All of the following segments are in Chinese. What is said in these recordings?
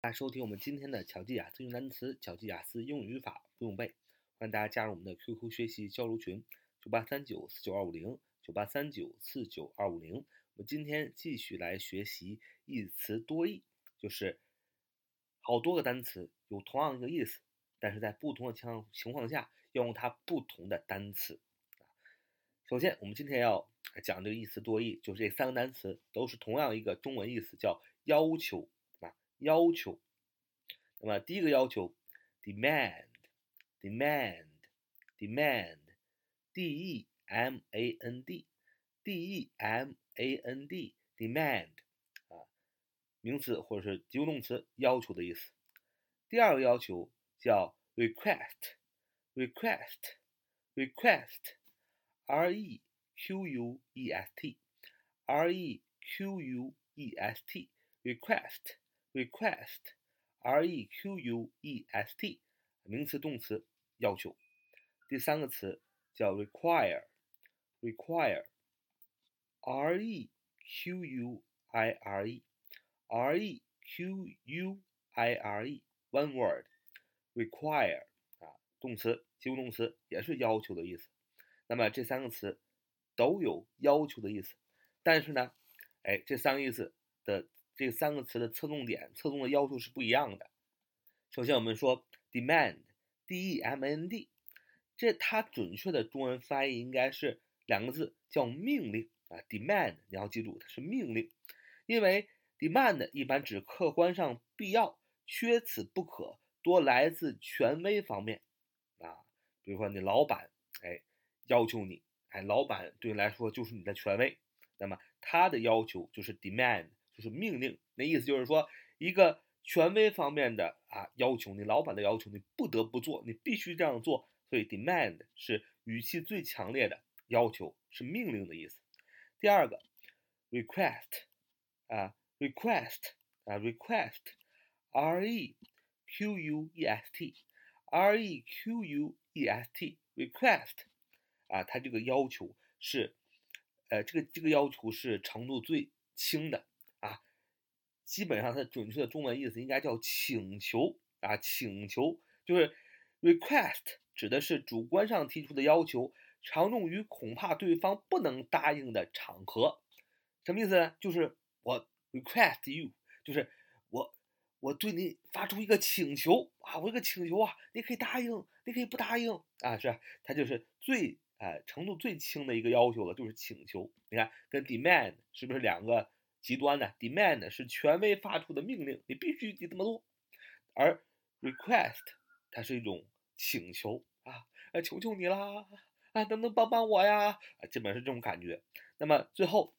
大家收听我们今天的巧记雅思用单词、巧记雅思英语语法不用背，欢迎大家加入我们的 QQ 学习交流群：九八三九四九二五零九八三九四九二五零。我们今天继续来学习一词多义，就是好多个单词有同样一个意思，但是在不同的情情况下要用它不同的单词。首先，我们今天要讲这个一词多义，就是这三个单词都是同样一个中文意思，叫要求，要求。那么第一个要求，demand，demand，demand，d e m a n d，d e m a n d，demand 啊，名词或者是及物动词，要求的意思。第二个要求叫 request，request，request。R E Q U E S T, R E Q U E S T, request, request, R E Q U E S T，名词、动词，要求。第三个词叫 require, require, R E Q U I R E, R E Q U I R E, one word, require 啊，动词、及物动词，也是要求的意思。那么这三个词都有要求的意思，但是呢，哎，这三个意思的 这三个词的侧重点、侧重的要求是不一样的。首先，我们说 demand，d-e-m-a-n-d，这它准确的中文翻译应该是两个字，叫命令啊。demand 你要记住，它是命令，因为 demand 一般指客观上必要、缺此不可、多来自权威方面啊。比如说你老板，哎。要求你，哎，老板对你来说就是你的权威，那么他的要求就是 demand，就是命令。那意思就是说，一个权威方面的啊要求，你老板的要求，你不得不做，你必须这样做。所以 demand 是语气最强烈的要求，是命令的意思。第二个 request，啊，request，啊，request，r e q u e s t，r e q u e s t，request。啊，它这个要求是，呃，这个这个要求是程度最轻的，基本上它准确的中文意思应该叫请求啊，请求就是 request 指的是主观上提出的要求，常用于恐怕对方不能答应的场合，什么意思呢？就是我 request you，就是我我对你发出一个请求啊，我一个请求啊，你可以答应，你可以不答应啊，是它就是最。哎，程度最轻的一个要求了，就是请求。你看，跟 demand 是不是两个极端呢？demand 是权威发出的命令，你必须得这么做，而 request 它是一种请求啊，啊，求求你啦，啊，能不能帮帮我呀？啊，基本上是这种感觉。那么最后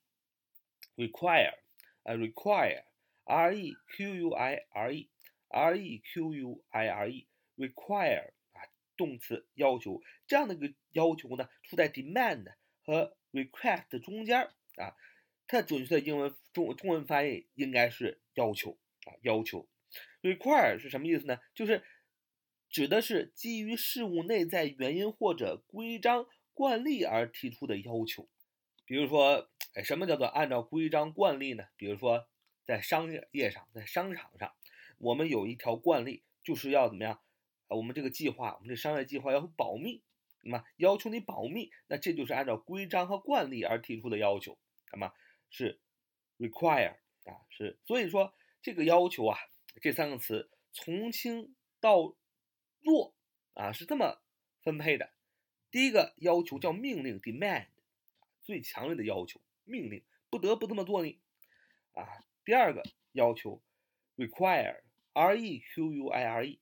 ，require，啊，require，r e q u i r e，r e q u i r e，require 啊。动词要求这样的一个要求呢，处在 demand 和 request 中间啊，它准确的英文中中文翻译应该是要求啊，要求。require 是什么意思呢？就是指的是基于事物内在原因或者规章惯例而提出的要求。比如说，哎，什么叫做按照规章惯例呢？比如说，在商业上，在商场上，我们有一条惯例，就是要怎么样？啊，我们这个计划，我们这商业计划要保密，那么要求你保密，那这就是按照规章和惯例而提出的要求，那么是 require 啊，是，所以说这个要求啊，这三个词从轻到弱啊，是这么分配的。第一个要求叫命令 demand，最强烈的要求，命令不得不这么做呢，啊，第二个要求 require，r e q u i r e。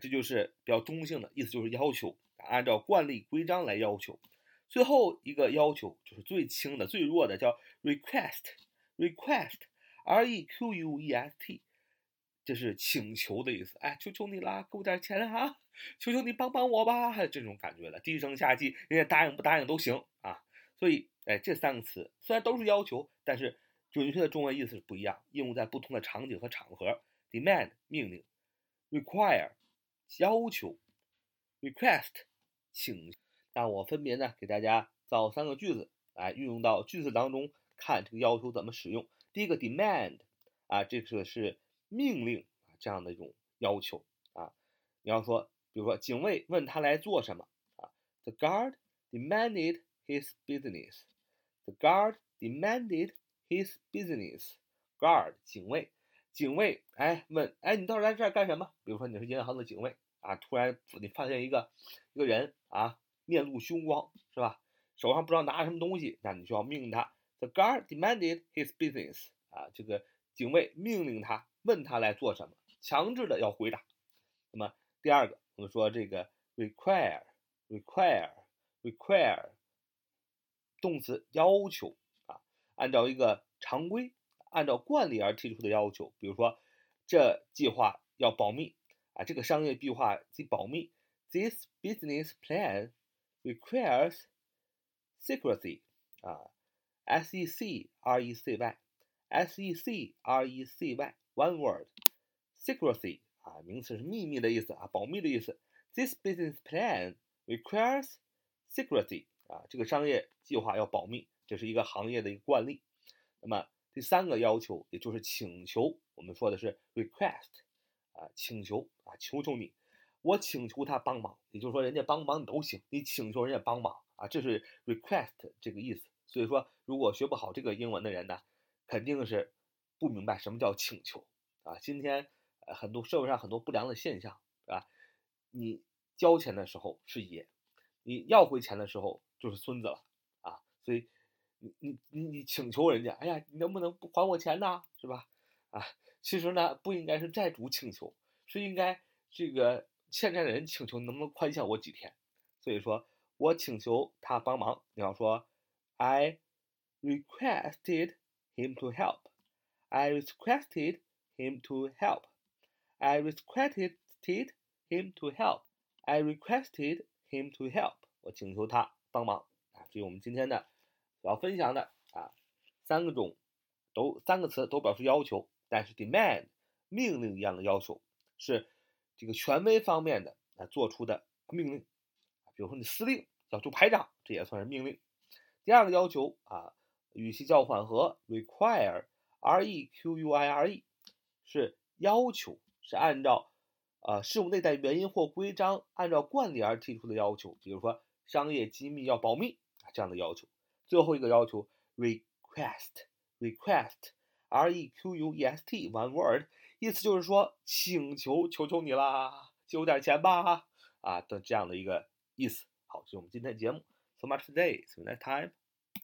这就是比较中性的意思，就是要求按照惯例规章来要求。最后一个要求就是最轻的、最弱的，叫 request，request，r e q u e s t，这是请求的意思。哎，求求你啦，给我点钱啊！求求你帮帮我吧，这种感觉的，低声下气，人家答应不答应都行啊。所以，哎，这三个词虽然都是要求，但是准确的中文意思是不一样，应用在不同的场景和场合。demand 命令，require。要求，request，请，那我分别呢给大家造三个句子，来运用到句子当中，看这个要求怎么使用。第一个 demand，啊，这个是命令，这样的一种要求啊。你要说，比如说警卫问他来做什么啊？The guard demanded his business. The guard demanded his business. Guard 警卫，警卫哎问哎你到底来这儿干什么？比如说你是银行的警卫啊，突然你发现一个一个人啊面露凶光是吧？手上不知道拿什么东西，那你就要命令他。The guard demanded his business. 啊，这个警卫命令他问他来做什么，强制的要回答。那么第二个，我们说这个 require，require，require，动词要求啊，按照一个常规，按照惯例而提出的要求。比如说，这计划要保密啊，这个商业计划得保密。This business plan requires secrecy 啊，S E C R E C Y。S E C R E C Y，one word，secrecy 啊，名词是秘密的意思啊，保密的意思。This business plan requires secrecy 啊，这个商业计划要保密，这是一个行业的一个惯例。那么第三个要求，也就是请求，我们说的是 request 啊，请求啊，求求你， 我请求他帮忙，也就是说人家帮忙你都行，你请求人家帮忙啊，这是 request 这个意思。所以说，如果学不好这个英文的人呢？肯定是不明白什么叫请求啊！今天呃很多社会上很多不良的现象，啊？你交钱的时候是爷，你要回钱的时候就是孙子了啊！所以你你你你请求人家，哎呀，你能不能不还我钱呢？是吧？啊，其实呢不应该是债主请求，是应该这个欠债人请求能不能宽限我几天？所以说我请求他帮忙，你要说 I requested。him to help. I requested him to help. I requested him to help. I requested him to help. 我请求他帮忙啊！这是我们今天的要分享的啊，三个种都三个词都表示要求，但是 demand 命令一样的要求是这个权威方面的啊做出的命令比如说你司令要求排长，这也算是命令。第二个要求啊。语气较缓和，require，r e q u i r e，是要求，是按照呃事物内在原因或规章，按照惯例而提出的要求。比如说商业机密要保密啊这样的要求。最后一个要求，request，request，r e q u e s t，one word，意思就是说请求，求求你啦，借我点钱吧，啊的这样的一个意思。好，这是我们今天的节目。So much today. See you next time.